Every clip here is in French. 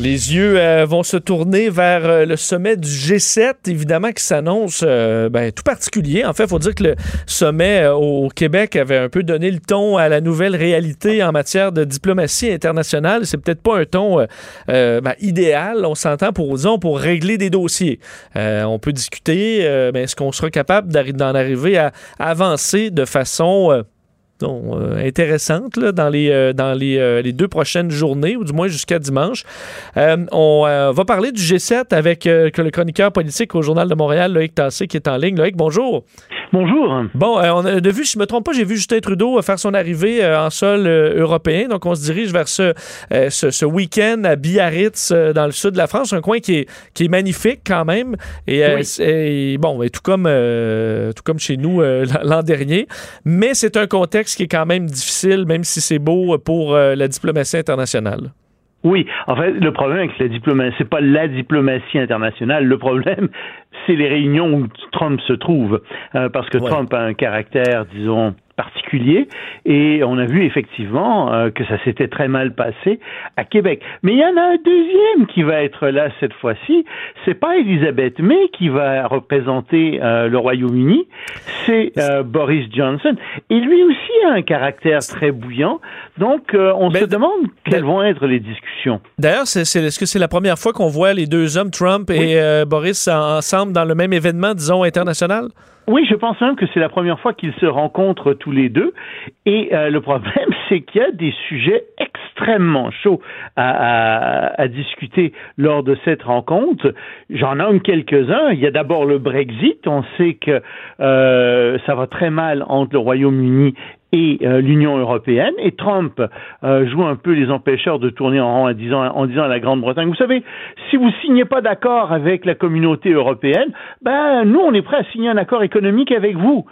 Les yeux euh, vont se tourner vers euh, le sommet du G7, évidemment, qui s'annonce euh, ben, tout particulier. En fait, il faut dire que le sommet au Québec avait un peu donné le ton à la nouvelle réalité en matière de diplomatie internationale. C'est peut-être pas un ton ben, idéal, on s'entend, pour, pour régler des dossiers. on peut discuter, mais est-ce qu'on sera capable d'en arriver à avancer de façon euh, intéressante dans, les, euh, dans euh, les, deux prochaines journées, ou du moins jusqu'à dimanche. on va parler du G7 avec le chroniqueur politique au Journal de Montréal, Loïc Tassé, qui est en ligne. Loïc, bonjour. Bonjour. Bon, on a de vue, si je me trompe pas, j'ai vu Justin Trudeau faire son arrivée en sol européen. Donc, on se dirige vers ce, ce, week-end à Biarritz, dans le sud de la France, un coin qui est, qui est magnifique quand même. Et, bon, et tout comme, tout comme chez nous l'an dernier. Mais c'est un contexte qui est quand même difficile, même si c'est beau pour euh, la diplomatie internationale. Oui, en fait, le problème avec la diplomatie, c'est pas la diplomatie internationale. Le problème, c'est les réunions où Trump se trouve, euh, parce que Trump a un caractère, disons, particulier et on a vu effectivement euh, que ça s'était très mal passé à Québec. Mais il y en a un deuxième qui va être là cette fois-ci. C'est pas Elizabeth May qui va représenter euh, le Royaume-Uni, c'est euh, Boris Johnson. Et lui aussi a un caractère très bouillant. Donc on se demande quelles vont être les discussions. D'ailleurs, c'est, est-ce que c'est la première fois qu'on voit les deux hommes, Trump et Boris, ensemble dans le même événement, disons international? Oui, je pense même que c'est la première fois qu'ils se rencontrent tous les deux. Et euh, le problème, c'est qu'il y a des sujets extrêmement chauds à, à, discuter lors de cette rencontre. J'en nomme quelques-uns. Il y a d'abord le Brexit. On sait que euh, ça va très mal entre le Royaume-Uni et euh, l'Union européenne. Et Trump euh, joue un peu les empêcheurs de tourner en rond en disant, à la Grande-Bretagne, vous savez, si vous signez pas d'accord avec la communauté européenne, ben nous, on est prêt à signer un accord économique avec vous.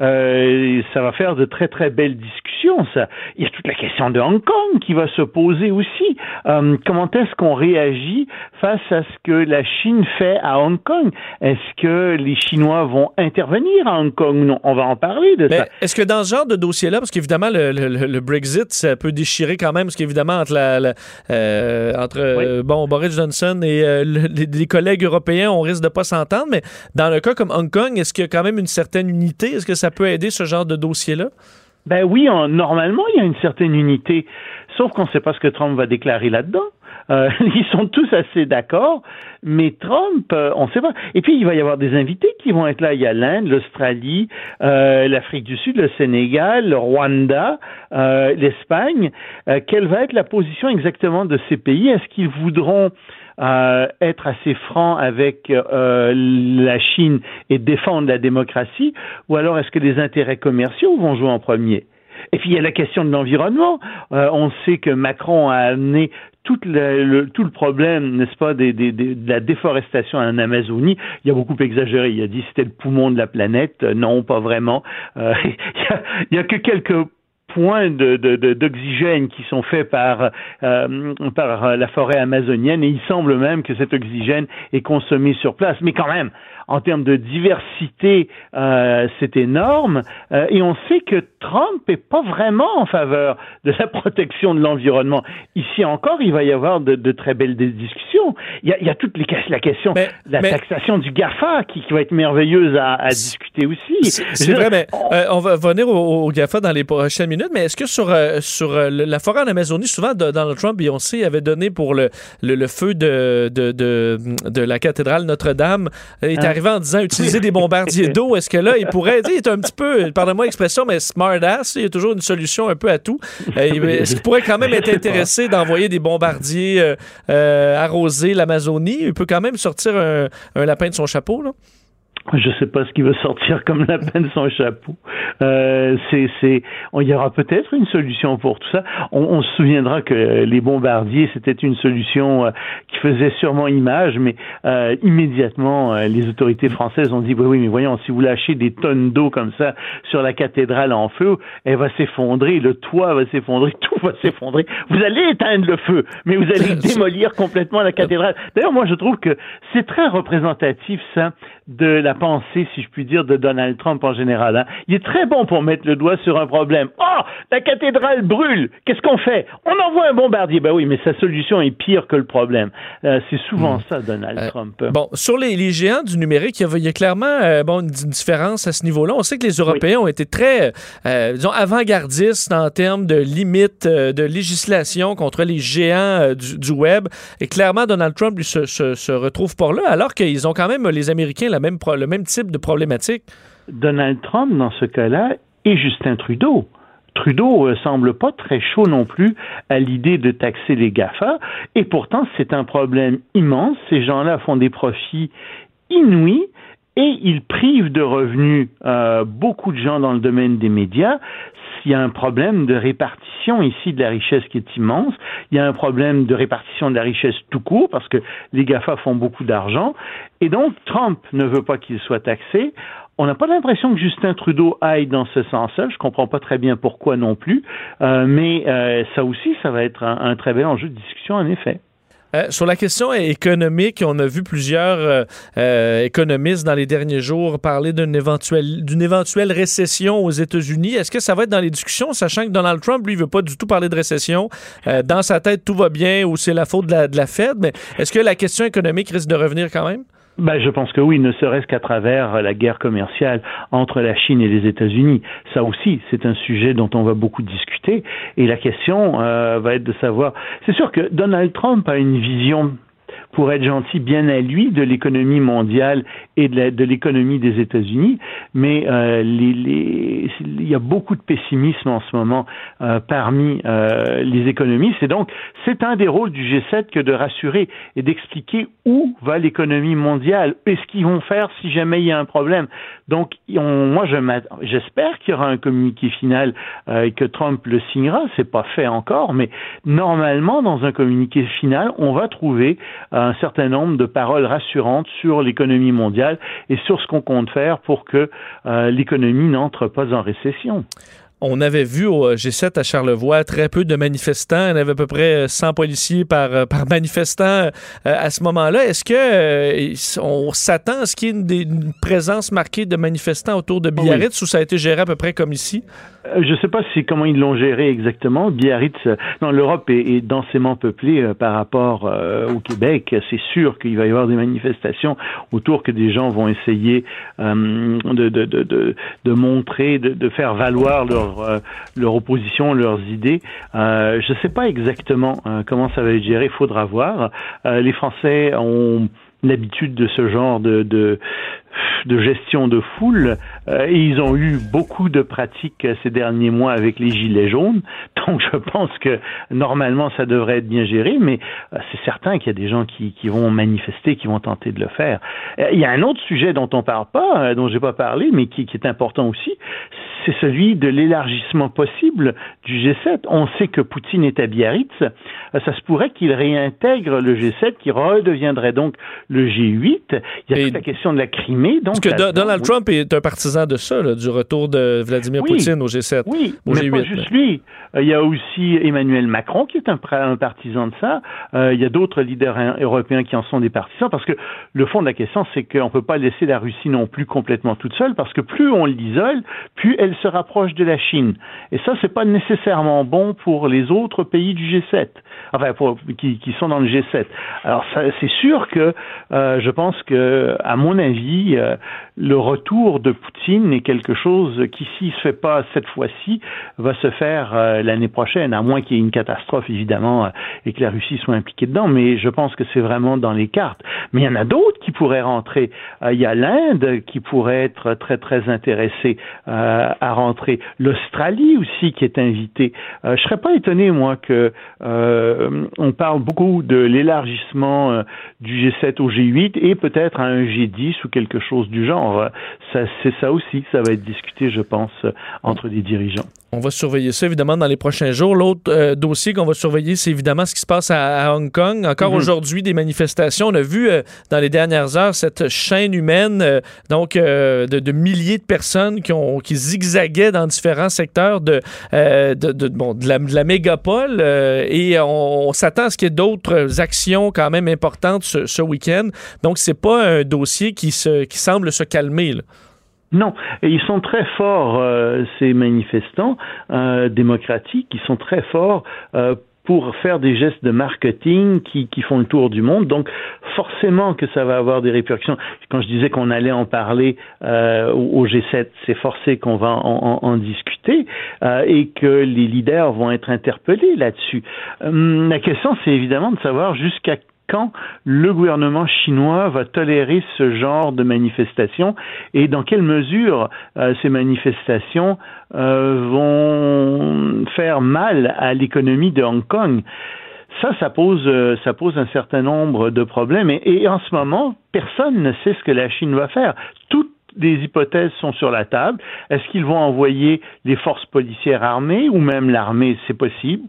Euh, ça va faire de très très belles discussions. Ça. Il y a toute la question de Hong Kong qui va se poser aussi. Euh, comment est-ce qu'on réagit face à ce que la Chine fait à Hong Kong? Est-ce que les Chinois vont intervenir à Hong Kong? Non, on va en parler de ça. Est-ce que dans ce genre de dossier-là, parce qu'évidemment le, le, Brexit, ça peut déchirer quand même, parce qu'évidemment entre la, euh, entre bon Boris Johnson et les, collègues européens, on risque de pas s'entendre. Mais dans le cas comme Hong Kong, est-ce qu'il y a quand même une certaine unité? Est-ce que ça peut aider ce genre de dossier-là? Ben oui, normalement, il y a une certaine unité, sauf qu'on ne sait pas ce que Trump va déclarer là-dedans. Euh, ils sont tous assez d'accord, mais Trump, euh, on ne sait pas. Et puis, il va y avoir des invités qui vont être là. Il y a l'Inde, l'Australie, euh, l'Afrique du Sud, le Sénégal, le Rwanda, l'Espagne. quelle va être la position exactement de ces pays? Est-ce qu'ils voudront euh, être assez franc avec euh, la Chine et défendre la démocratie, ou alors est-ce que les intérêts commerciaux vont jouer en premier? Et puis il y a la question de l'environnement. Euh, on sait que Macron a amené tout le, tout le problème, n'est-ce pas, des, des, de la déforestation en Amazonie, il a beaucoup exagéré. Il a dit c'était le poumon de la planète. Non, pas vraiment. Euh, il, y a, a que quelques points d'oxygène de, de, qui sont faits par, euh, par la forêt amazonienne et il semble même que cet oxygène est consommé sur place. Mais quand même, en termes de diversité, euh, c'est énorme. Euh, et on sait que Trump n'est pas vraiment en faveur de la protection de l'environnement. Ici encore, il va y avoir de, très belles discussions. Il y a, il y a toute les, la question de la taxation du GAFA qui, qui, va être merveilleuse à, à discuter aussi. C'est vrai, mais on, va venir au, GAFA dans les prochaines minutes. Mais est-ce que sur, sur la forêt en Amazonie, souvent Donald Trump, et on sait, avait donné pour le, le, feu de, de, de, de, la cathédrale Notre-Dame, arrivé en disant utiliser des bombardiers d'eau. Est-ce que là, il pourrait, il est un petit peu, pardonnez-moi l'expression, mais smart-ass, il y a toujours une solution un peu à tout. Euh, est-ce qu'il pourrait quand même être intéressé d'envoyer des bombardiers euh, euh, arroser l'Amazonie? Il peut quand même sortir un, un lapin de son chapeau, là? Je ne sais pas ce qui va sortir comme la peine son chapeau. Euh, c'est, c'est, il y aura peut-être une solution pour tout ça. On, on, se souviendra que les bombardiers c'était une solution euh, qui faisait sûrement image, mais euh, immédiatement euh, les autorités françaises ont dit oui, oui, mais voyons, si vous lâchez des tonnes d'eau comme ça sur la cathédrale en feu, elle va s'effondrer, le toit va s'effondrer, tout va s'effondrer. Vous allez éteindre le feu, mais vous allez démolir complètement la cathédrale. D'ailleurs, moi, je trouve que c'est très représentatif ça de la pensée, si je puis dire, de Donald Trump en général. Hein. Il est très bon pour mettre le doigt sur un problème. Oh, la cathédrale brûle. Qu'est-ce qu'on fait? On envoie un bombardier. Ben oui, mais sa solution est pire que le problème. Euh, c'est souvent hmm. ça, Donald euh, Trump. Bon, sur les, géants du numérique, il y a, clairement euh, bon, une, différence à ce niveau-là. On sait que les Européens ont été très, disons, avant-gardistes en termes de limites de législation contre les géants du, web. Et clairement, Donald Trump lui, se, se retrouve par là, alors qu'ils ont quand même, les Américains, la même, le même type de problématique. Donald Trump, dans ce cas-là, et Justin Trudeau. Trudeau euh, semble pas très chaud non plus à l'idée de taxer les GAFA, et pourtant c'est un problème immense. Ces gens-là font des profits inouïs et ils privent de revenus euh, beaucoup de gens dans le domaine des médias. Il y a un problème de répartition ici de la richesse qui est immense. Il y a un problème de répartition de la richesse tout court parce que les GAFA font beaucoup d'argent. Et donc, Trump ne veut pas qu'il soit taxé. On n'a pas l'impression que Justin Trudeau aille dans ce sens-là. Je comprends pas très bien pourquoi non plus. Euh, mais euh, ça aussi, ça va être un, très bel enjeu de discussion, en effet. Euh, sur la question économique, on a vu plusieurs économistes dans les derniers jours parler d'une éventuelle, éventuelle récession aux États-Unis. Est-ce que ça va être dans les discussions, sachant que Donald Trump, lui, veut pas du tout parler de récession? dans sa tête, tout va bien ou c'est la faute de la, de la Fed? Mais est-ce que la question économique risque de revenir quand même? Ben, je pense que oui, ne serait-ce qu'à travers la guerre commerciale entre la Chine et les États-Unis. Ça aussi, c'est un sujet dont on va beaucoup discuter. Et la question euh, va être de savoir. C'est sûr que Donald Trump a une vision pour être gentil, bien à lui de l'économie mondiale et de l'économie des États-Unis, mais euh, les, il y a beaucoup de pessimisme en ce moment euh, parmi euh, les économistes, et donc c'est un des rôles du G7 que de rassurer et d'expliquer où va l'économie mondiale. Et ce qu'ils vont faire si jamais il y a un problème? Donc, moi, j'espère qu'il y aura un communiqué final et que Trump le signera. C'est pas fait encore, mais normalement, dans un communiqué final, on va trouver un certain nombre de paroles rassurantes sur l'économie mondiale et sur ce qu'on compte faire pour que euh, l'économie n'entre pas en récession. On avait vu au G7 à Charlevoix très peu de manifestants. Il y avait à peu près 100 policiers par, euh, par manifestant euh, à ce moment-là. Est-ce que on s'attend à ce qu'il y ait une, présence marquée de manifestants autour de Biarritz ou ça a été géré à peu près comme ici? Euh, je ne sais pas si comment ils l'ont géré exactement. Biarritz, euh, non, l'Europe est, densément peuplée euh, par rapport au Québec. C'est sûr qu'il va y avoir des manifestations autour que des gens vont essayer de, de, de, de, montrer, de, faire valoir leur, leur opposition, leurs idées. je ne sais pas exactement comment ça va être géré. Il faudra voir. les Français ont l'habitude de ce genre de, gestion de foule euh, et ils ont eu beaucoup de pratiques ces derniers mois avec les gilets jaunes. Donc je pense que normalement ça devrait être bien géré, mais euh, c'est certain qu'il y a des gens qui, vont manifester, qui vont tenter de le faire. Euh, il y a un autre sujet dont on parle pas, dont j'ai pas parlé, mais qui, qui est important aussi, c'est celui de l'élargissement possible du G7. On sait que Poutine est à Biarritz. Ça se pourrait qu'il réintègre le G7, qui redeviendrait donc le G8. Il y a toute la question de la Crimée. Donc Parce que Donald Trump est un partisan de ça, du retour de Vladimir Poutine au G7. Oui, mais pas juste lui. Euh, il y a aussi Emmanuel Macron qui est un, partisan de ça. Euh, il y a d'autres leaders européens qui en sont des partisans parce que le fond de la question, c'est qu'on ne peut pas laisser la Russie non plus complètement toute seule parce que plus on l'isole, plus elle se rapproche de la Chine. Et ça, c'est pas nécessairement bon pour les autres pays du G7, enfin qui, qui sont dans le G7. Alors c'est sûr que euh, je pense que, à mon avis, euh, le retour de Poutine est quelque chose qui, s'il se fait pas cette fois-ci, va se faire euh, l'année prochaine, à moins qu'il y ait une catastrophe évidemment et que la Russie soit impliquée dedans. Mais je pense que c'est vraiment dans les cartes. Mais il y en a d'autres qui pourraient rentrer. il y a l'Inde qui pourrait être très très intéressée à rentrer. L'Australie aussi qui est invitée. je serais pas étonné moi que on parle beaucoup de l'élargissement du G7 au G8 et peut-être à un G10 ou quelque chose du genre. c'est ça aussi, ça va être discuté, je pense, entre les dirigeants. On va surveiller ça évidemment dans les prochains jours. L'autre euh, dossier qu'on va surveiller, c'est évidemment ce qui se passe à, Hong Kong. Encore mhm. aujourd'hui, des manifestations. On a vu euh, dans les dernières heures cette chaîne humaine, euh, donc de, milliers de personnes qui, ont, qui zigzaguaient dans différents secteurs de, de, bon, de, la, mégapole. et on, s'attend à ce qu'il y ait d'autres actions quand même importantes ce, week-end. Donc, c'est pas un dossier qui, se, qui semble se calmer. Là. Non, ils sont très forts, euh, ces manifestants euh, démocratiques, ils sont très forts euh, pour faire des gestes de marketing qui, qui, font le tour du monde. Donc, forcément que ça va avoir des répercussions. Quand je disais qu'on allait en parler euh, au G7, c'est forcé qu'on va en, en, en discuter euh, et que les leaders vont être interpellés là-dessus. Hum, la question, c'est évidemment de savoir jusqu'à quand le gouvernement chinois va tolérer ce genre de manifestations et dans quelle mesure euh, ces manifestations euh, vont faire mal à l'économie de Hong Kong. Ça, ça pose, euh, ça pose un certain nombre de problèmes. Et, et, en ce moment, personne ne sait ce que la Chine va faire. Toutes les hypothèses sont sur la table. Est-ce qu'ils vont envoyer les forces policières armées ou même l'armée? C'est possible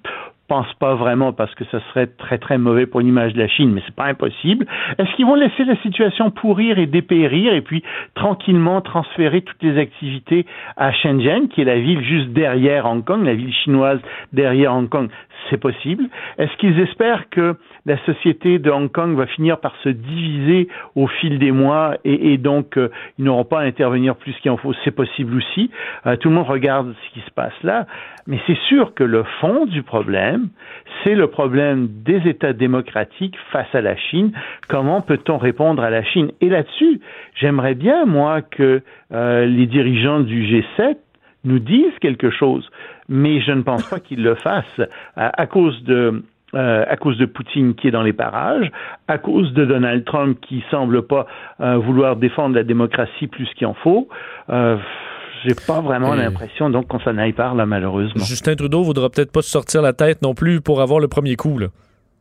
pense pas vraiment parce que ce serait très très mauvais pour l'image de la Chine, mais c'est pas impossible. Est-ce qu'ils vont laisser la situation pourrir et dépérir et puis tranquillement transférer toutes les activités à Shenzhen, qui est la ville juste derrière Hong Kong, la ville chinoise derrière Hong Kong? C'est possible. Est-ce qu'ils espèrent que la société de Hong Kong va finir par se diviser au fil des mois et, donc euh, ils n'auront pas à intervenir plus qu'il en faut? C'est possible aussi. Euh, tout le monde regarde ce qui se passe là, mais c'est sûr que le fond du problème, c'est le problème des États démocratiques face à la Chine. Comment peut-on répondre à la Chine? Et là-dessus, j'aimerais bien moi que euh, les dirigeants du G7 nous disent quelque chose mais je ne pense pas qu'il le fasse à, cause de euh, à cause de Poutine qui est dans les parages, à cause de Donald Trump qui semble pas euh, vouloir défendre la démocratie plus qu'il en faut. Euh, j'ai pas vraiment l'impression donc qu'on s'en aille par là malheureusement. Justin Trudeau voudra peut-être pas se sortir la tête non plus pour avoir le premier coup là.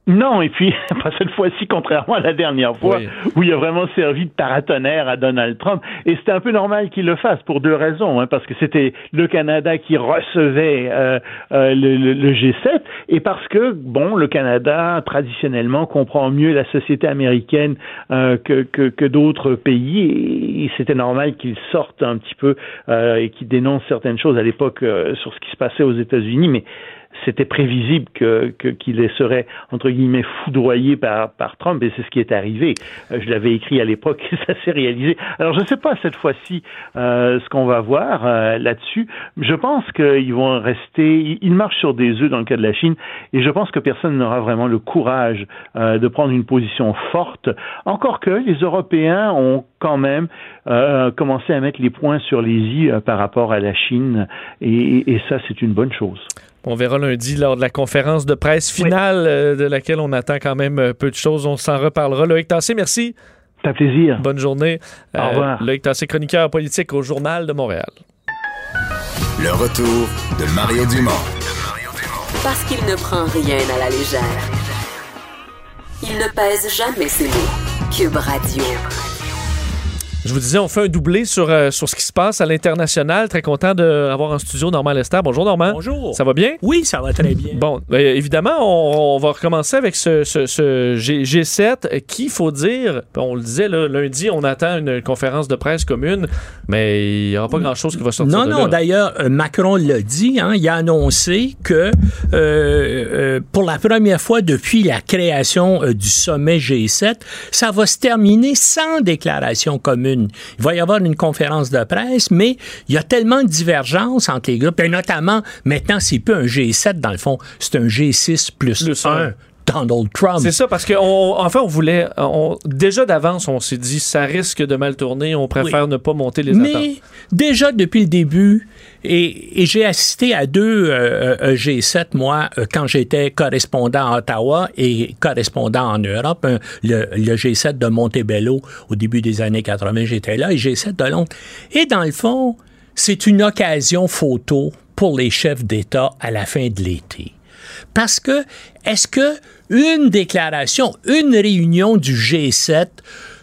Non, et puis, pas cette fois-ci, contrairement à la dernière fois, où il a vraiment servi de paratonnerre à Donald Trump. Et c'était un peu normal qu'il le fasse pour deux raisons, hein, parce que c'était le Canada qui recevait euh, euh, le, G7, et parce que, bon, le Canada, traditionnellement, comprend mieux la société américaine euh, que, que, que d'autres pays, et, c'était normal qu'il sorte un petit peu et qu'il dénonce certaines choses à l'époque sur ce qui se passait aux États-Unis, mais c'était prévisible que qu'il serait entre guillemets foudroyé par par Trump et c'est ce qui est arrivé. Euh, je l'avais écrit à l'époque et ça s'est réalisé. Alors je ne sais pas cette fois-ci euh, ce qu'on va voir euh, là-dessus. Je pense qu'ils vont rester. Ils marchent sur des œufs dans le cas de la Chine et je pense que personne n'aura vraiment le courage de prendre une position forte. Encore que les Européens ont quand même commencé à mettre les points sur les i par rapport à la Chine et, et ça c'est une bonne chose. On verra lundi lors de la conférence de presse finale euh, de laquelle on attend quand même euh, peu de choses. On s'en reparlera. Loïc Tassé, merci. C'est un plaisir. Bonne journée. Au euh, revoir. Loïc Tassé, chroniqueur politique au Journal de Montréal. Le retour de Mario Dumont. Parce qu'il ne prend rien à la légère. Il ne pèse jamais ses mots. Cube Radio. Je vous disais, on fait un doublé sur, euh, sur ce qui se passe à l'international. Très content d'avoir en studio Normand Lester. Bonjour Normand. Bonjour. Ça va bien? Oui, ça va très bien. Bon, ben, évidemment, on, va recommencer avec ce, ce, G, 7 qui, faut dire, on le disait, lundi, on attend une conférence de presse commune, mais il n'y aura pas grand-chose qui va sortir. Non, non, d'ailleurs, euh, Macron l'a dit, hein, il a annoncé que euh, pour la première fois depuis la création du sommet G7, ça va se terminer sans déclaration commune. Il va y avoir une conférence de presse, mais il y a tellement de divergences entre les groupes, et notamment, maintenant, c'est plus un G7 dans le fond, c'est un G6 plus, 1. Donald Trump. C'est ça, parce qu'en enfin, on voulait. déjà d'avance, on s'est dit ça risque de mal tourner, on préfère ne pas monter les attentes. Mais déjà depuis le début, et, j'ai assisté à deux euh, euh, G7, moi, euh, quand j'étais correspondant à Ottawa et correspondant en Europe. le, G7 de Montebello, au début des années 80, j'étais là, et G7 de Londres. Et dans le fond, c'est une occasion photo pour les chefs d'État à la fin de l'été. Parce que, est-ce que une déclaration, une réunion du G7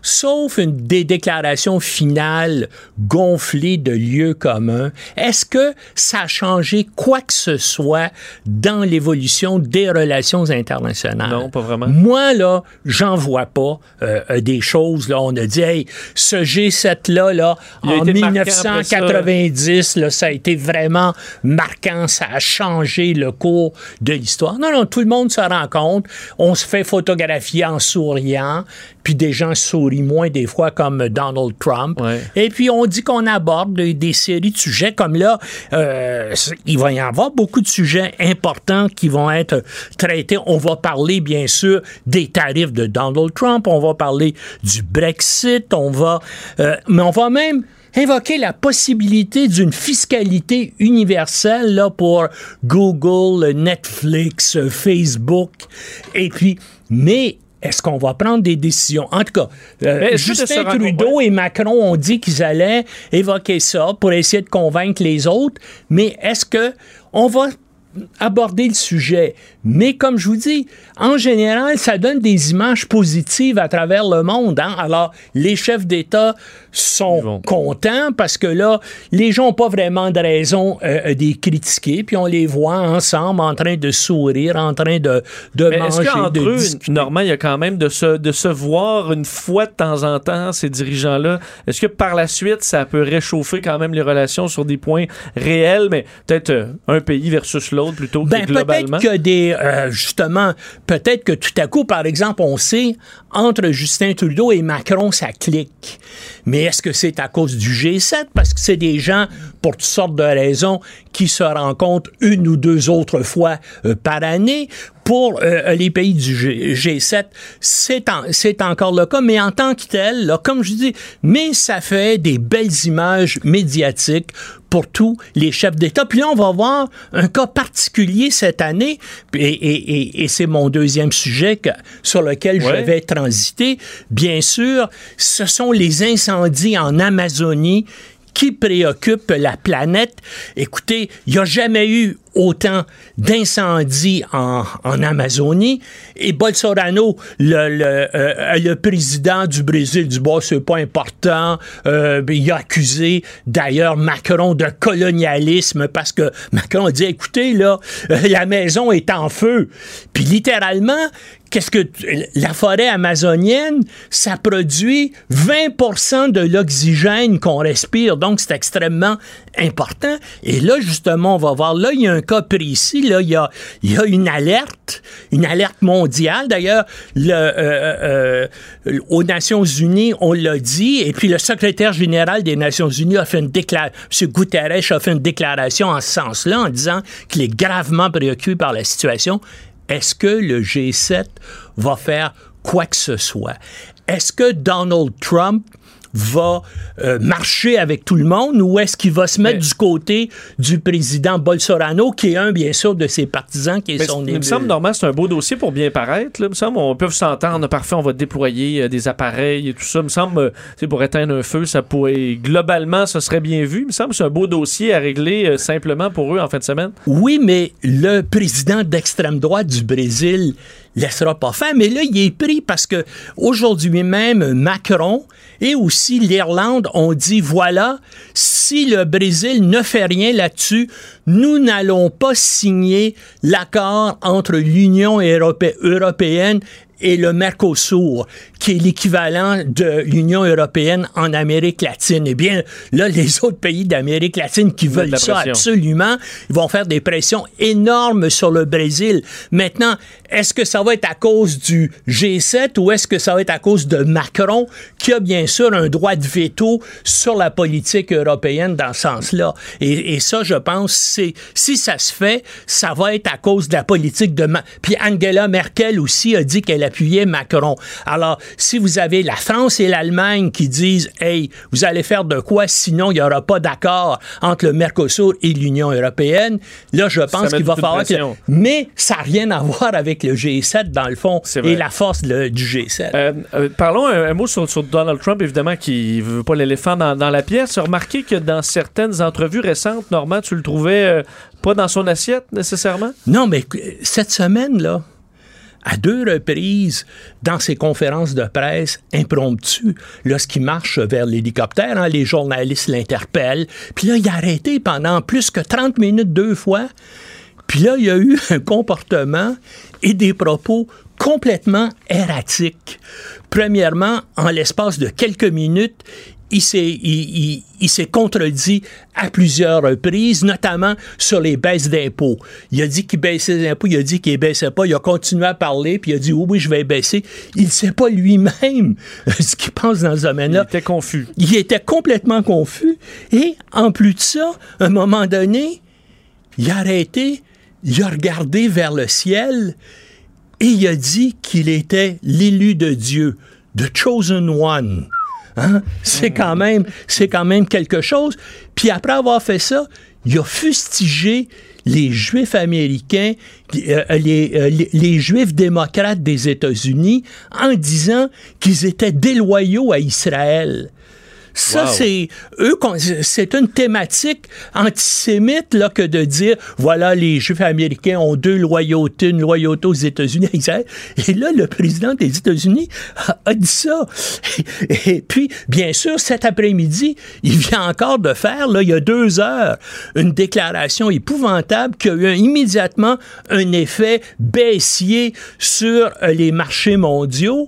sauf une des déclarations finales gonflées de lieux communs, est-ce que ça a changé quoi que ce soit dans l'évolution des relations internationales? Non, pas vraiment. Moi, là, j'en vois pas euh, euh, des choses. Là, on a dit, hey, ce G7-là, là, en été marquant après ça. 1990, là, ça a été vraiment marquant. Ça a changé le cours de l'histoire. Non, non, tout le monde se rend compte. On se fait photographier en souriant, puis des gens sourient moins des fois comme Donald Trump. Ouais. Et puis on dit qu'on aborde des, des séries de sujets comme là, euh, il va y avoir beaucoup de sujets importants qui vont être traités. On va parler bien sûr des tarifs de Donald Trump, on va parler du Brexit, on va, euh, mais on va même invoquer la possibilité d'une fiscalité universelle là, pour Google, Netflix, Facebook, et puis, mais est-ce qu'on va prendre des décisions? En tout cas, euh, Justin Trudeau et Macron ont dit qu'ils allaient évoquer ça pour essayer de convaincre les autres, mais est-ce que on va aborder le sujet. Mais comme je vous dis, en général, ça donne des images positives à travers le monde. hein. Alors, les chefs d'État sont contents parce que là, les gens n'ont pas vraiment de raison euh, de les critiquer, puis on les voit ensemble en train de sourire, en train de, de Mais est-ce manger, qu'entre de eux, discuter. Normand, il y a quand même de se, de se voir une fois de temps en temps, ces dirigeants-là? Est-ce que par la suite, ça peut réchauffer quand même les relations sur des points réels, mais peut-être euh, un pays versus l'autre plutôt que Ben, globalement? peut-être que des, euh, justement, peut-être que tout à coup, par exemple, on sait, entre Justin Trudeau et Macron, ça clique. Mais est-ce que c'est à cause du G7? Parce que c'est des gens, pour toutes sortes de raisons, qui se rencontrent une ou deux autres fois euh, par année. Pour euh, les pays du G- G7, c'est en- c'est encore le cas, mais en tant que tel, là, comme je dis, mais ça fait des belles images médiatiques pour tous les chefs d'État. Puis là, on va voir un cas particulier cette année, et, et- et- et c'est mon deuxième sujet que- sur lequel Ouais. je vais transiter. Bien sûr, ce sont les incendies en Amazonie qui préoccupent la planète. Écoutez, il n'y a jamais eu autant d'incendies en, Amazonie. Et Bolsonaro, le, le, euh, le président du Brésil, du bois, c'est pas important. Euh, ben, il a accusé d'ailleurs Macron de colonialisme parce que Macron a dit, écoutez, là, euh, la maison est en feu. Puis littéralement, qu'est-ce que la forêt amazonienne, ça produit 20% de l'oxygène qu'on respire, donc c'est extrêmement important. Et là, justement, on va voir, là, il y a un cas précis, là, il y a, y a une alerte, une alerte mondiale. D'ailleurs, le, euh, euh, aux Nations Unies, on l'a dit, et puis le secrétaire général des Nations Unies a fait une déclaration, M. Guterres a fait une déclaration en ce sens-là, en disant qu'il est gravement préoccupé par la situation est-ce que le G7 va faire quoi que ce soit? Est-ce que Donald Trump va euh, marcher avec tout le monde ou est-ce qu'il va se mettre Mais- du côté du président Bolsonaro, qui est un, bien sûr, de ses partisans, qui est son il me semble, Normand, c'est un beau dossier pour bien paraître. Là. Il me semble, on peut s'entendre. Parfait, on va déployer euh, des appareils et tout ça. Il me semble, euh, tu sais, pour éteindre un feu, ça pourrait. Globalement, ça serait bien vu. Il me semble que c'est un beau dossier à régler euh, simplement pour eux en fin de semaine. Oui, mais le président d'extrême droite du Brésil laissera pas faire. Mais là, il est pris parce que aujourd'hui même, Macron et aussi l'Irlande ont dit voilà, si le Brésil ne fait rien là-dessus, nous n'allons pas signer l'accord entre l'Union europé- européenne et le Mercosur, qui est l'équivalent de l'Union européenne en Amérique latine. Eh bien, là, les autres pays d'Amérique latine qui veulent ça pression. absolument, ils vont faire des pressions énormes sur le Brésil. Maintenant, est-ce que ça va être à cause du G7 ou est-ce que ça va être à cause de Macron, qui a bien sûr un droit de veto sur la politique européenne dans ce sens-là? Et, et ça, je pense, c'est si ça se fait, ça va être à cause de la politique de... Ma- Puis Angela Merkel aussi a dit qu'elle appuyait Macron. Alors, si vous avez la France et l'Allemagne qui disent, hey, vous allez faire de quoi, sinon il n'y aura pas d'accord entre le Mercosur et l'Union européenne, là, je pense qu'il va falloir que... Mais ça n'a rien à voir avec le G7, dans le fond, et la force du G7. Euh, euh, parlons un, un mot sur, sur Donald Trump, évidemment, qui veut pas l'éléphant dans, dans la pièce. Remarquez que dans certaines entrevues récentes, Normand, tu le trouvais euh, pas dans son assiette nécessairement? Non, mais cette semaine, là, à deux reprises dans ses conférences de presse impromptues, lorsqu'il marche vers l'hélicoptère, hein, les journalistes l'interpellent, puis là, il a arrêté pendant plus que 30 minutes deux fois. Puis là, il a eu un comportement et des propos complètement erratiques. Premièrement, en l'espace de quelques minutes, il s'est, il, il, s'est contredit à plusieurs reprises, notamment sur les baisses d'impôts. Il a dit qu'il baissait les impôts, il a dit qu'il ne baissait pas, il a continué à parler, puis il a dit oui, oui, je vais baisser. Il ne sait pas lui-même ce qu'il pense dans ce domaine-là. Il était confus. Il était complètement confus. Et en plus de ça, à un moment donné, il a arrêté, il a regardé vers le ciel et il a dit qu'il était l'élu de Dieu, the chosen one. Hein? C'est quand même, quelque chose. Puis après avoir fait ça, il a fustigé les Juifs américains, euh, euh, les, les, Juifs démocrates des États-Unis, en disant qu'ils étaient déloyaux à Israël. Ça, c'est eux, c'est une thématique antisémite là, que de dire voilà, les Juifs américains ont deux loyautés, une loyauté aux États-Unis. Et là, le président des États-Unis a, dit ça. Et, puis, bien sûr, cet après-midi, il vient encore de faire, là, il y a deux heures, une déclaration épouvantable qui a eu immédiatement un effet baissier sur euh, les marchés mondiaux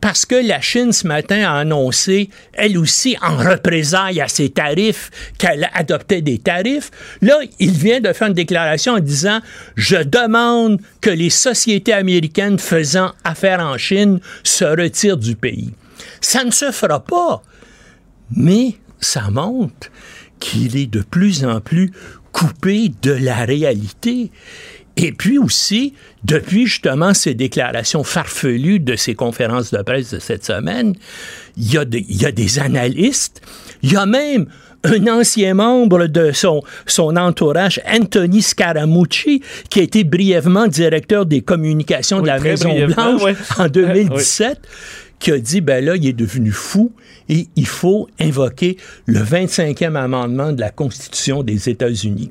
parce que la Chine ce matin a annoncé, elle aussi, en représailles à ses tarifs, qu'elle adoptait des tarifs. Là, il vient de faire une déclaration en disant, je demande que les sociétés américaines faisant affaire en Chine se retirent du pays. Ça ne se fera pas. Mais ça montre qu'il est de plus en plus coupé de la réalité. Et puis aussi, depuis justement ces déclarations farfelues de ces conférences de presse de cette semaine, il y a, des analystes, il y a même un ancien membre de son, son entourage, Anthony Scaramucci, qui a été brièvement directeur des communications de la Maison-Blanche en 2017, qui a dit, ben là, il est devenu fou et il faut invoquer le 25e amendement de la Constitution des États-Unis.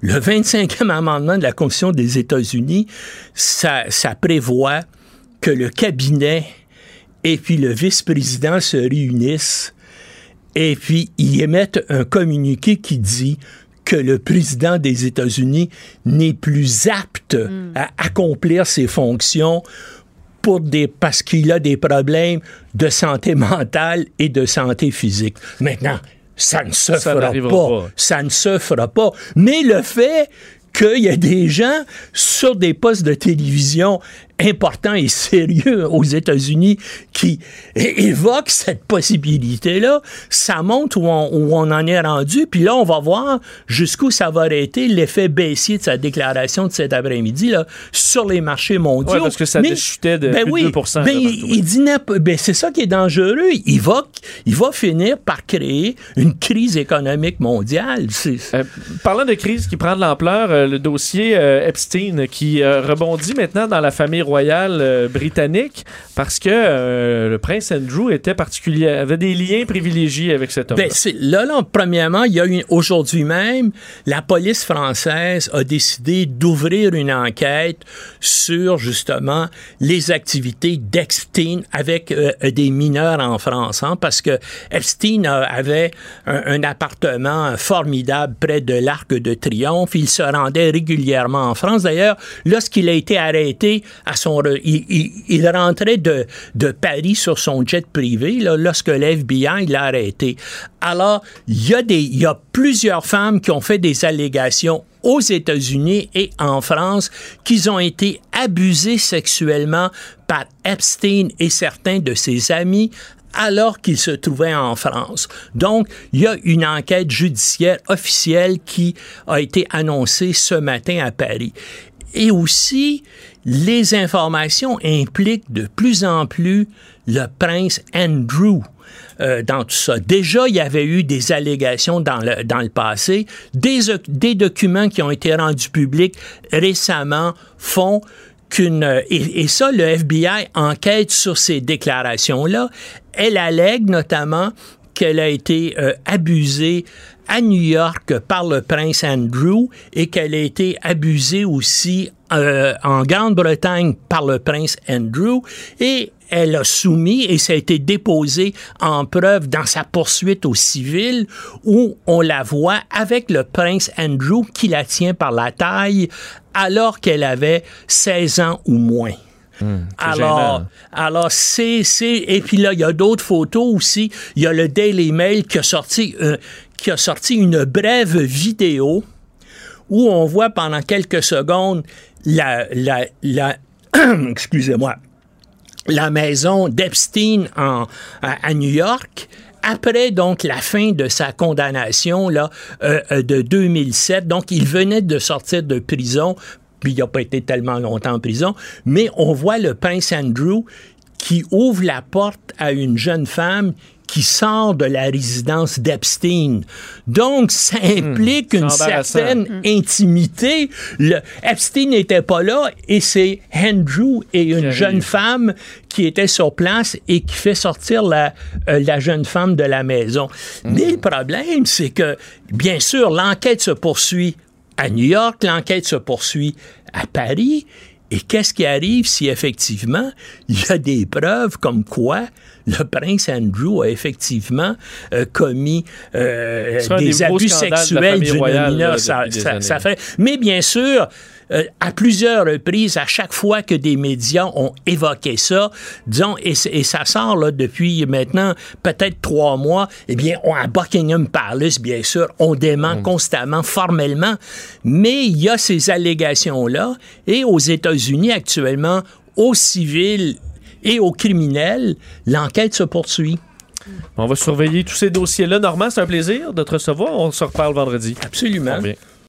Le 25e amendement de la Constitution des États-Unis, ça, prévoit que le cabinet et puis le vice-président se réunissent et puis ils émettent un communiqué qui dit que le président des États-Unis n'est plus apte hmm. à accomplir ses fonctions pour des, parce qu'il a des problèmes de santé mentale et de santé physique. Maintenant, ça ne se fera pas. Ça ne se fera pas. Mais le fait qu'il y a des gens sur des postes de télévision important et sérieux aux États-Unis qui évoque cette possibilité-là, ça montre où on, en est rendu. Puis là, on va voir jusqu'où ça va arrêter l'effet baissier de sa déclaration de cet après-midi là, sur les marchés mondiaux. parce que ça mais, chutait de ben oui, 2 ben, il, dit ben, c'est ça qui est dangereux. Il va, il va finir par créer une crise économique mondiale. Euh, parlant de crise qui prend de l'ampleur, euh, le dossier euh, Epstein qui rebondit maintenant dans la famille royale euh, britannique parce que euh, le prince Andrew était particulier, avait des liens privilégiés avec cet homme. Ben, là, là, premièrement, il y a aujourd'hui même, la police française a décidé d'ouvrir une enquête sur justement les activités d'Epstein avec euh, des mineurs en France, hein, parce que Epstein avait un, appartement formidable près de l'Arc de Triomphe. Il se rendait régulièrement en France. D'ailleurs, lorsqu'il a été arrêté à il, rentrait de, Paris sur son jet privé lorsque l'FBI l'a arrêté. Alors, il y, il y a plusieurs femmes qui ont fait des allégations aux États-Unis et en France qu'ils ont été abusées sexuellement par Epstein et certains de ses amis alors qu'ils se trouvaient en France. Donc, il y a une enquête judiciaire officielle qui a été annoncée ce matin à Paris. Et aussi, les informations impliquent de plus en plus le prince Andrew. Euh, dans tout ça. Déjà, il y avait eu des allégations dans le, dans le passé. Des, des documents qui ont été rendus publics récemment font qu'une... Et, et, ça, le FBI enquête sur ces déclarations-là. Elle allègue notamment qu'elle a été euh, abusée à New York par le prince Andrew et qu'elle a été abusée aussi euh, en Grande-Bretagne par le prince Andrew et elle a soumis et ça a été déposé en preuve dans sa poursuite au civil où on la voit avec le prince Andrew qui la tient par la taille alors qu'elle avait 16 ans ou moins. C'est alors, gênant. alors c'est, c'est, et puis là, il y a d'autres photos aussi. Il y a le Daily Mail qui a sorti, euh, qui a sorti une brève vidéo où on voit pendant quelques secondes la, la, la excusez-moi, la maison d'Epstein en, à, à New York. Après donc la fin de sa condamnation là euh, euh, de 2007, donc il venait de sortir de prison, puis il n'a pas été tellement longtemps en prison, mais on voit le prince Andrew qui ouvre la porte à une jeune femme qui sort de la résidence d'Epstein. Donc, ça implique une certaine intimité. Le, Epstein n'était pas là et c'est Andrew et une jeune femme qui était sur place et qui fait sortir la, euh, la jeune femme de la maison. Mais le problème, c'est que, bien sûr, l'enquête se poursuit à New York, l'enquête se poursuit à Paris. Et qu'est-ce qui arrive si effectivement il y a des preuves comme quoi le prince Andrew a effectivement euh, commis euh, des, abus sexuels d'une mineure? Ça, ça- ça fait. Mais bien sûr, euh, à plusieurs reprises, à chaque fois que des médias ont évoqué ça, disons, et, ça sort là, depuis maintenant peut-être trois mois, eh bien, on, à Buckingham Palace, bien sûr, on dément constamment, formellement, mais il y a ces allégations-là, et aux États-Unis actuellement, aux civils et aux criminels, l'enquête se poursuit. On va surveiller tous ces dossiers-là. Normand, c'est un plaisir de te recevoir. On se reparle vendredi. Absolument. Bien.